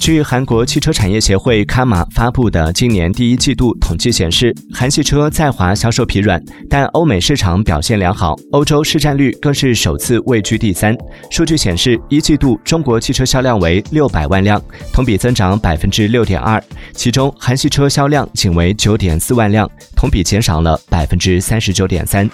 据韩国汽车产业协会卡马发布的今年第一季度统计显示，韩系车在华销售疲软，但欧美市场表现良好，欧洲市占率更是首次位居第三。数据显示，一季度中国汽车销量为六百万辆，同比增长百分之六点二，其中韩系车销量仅为九点四万辆，同比减少了百分之三十九点三。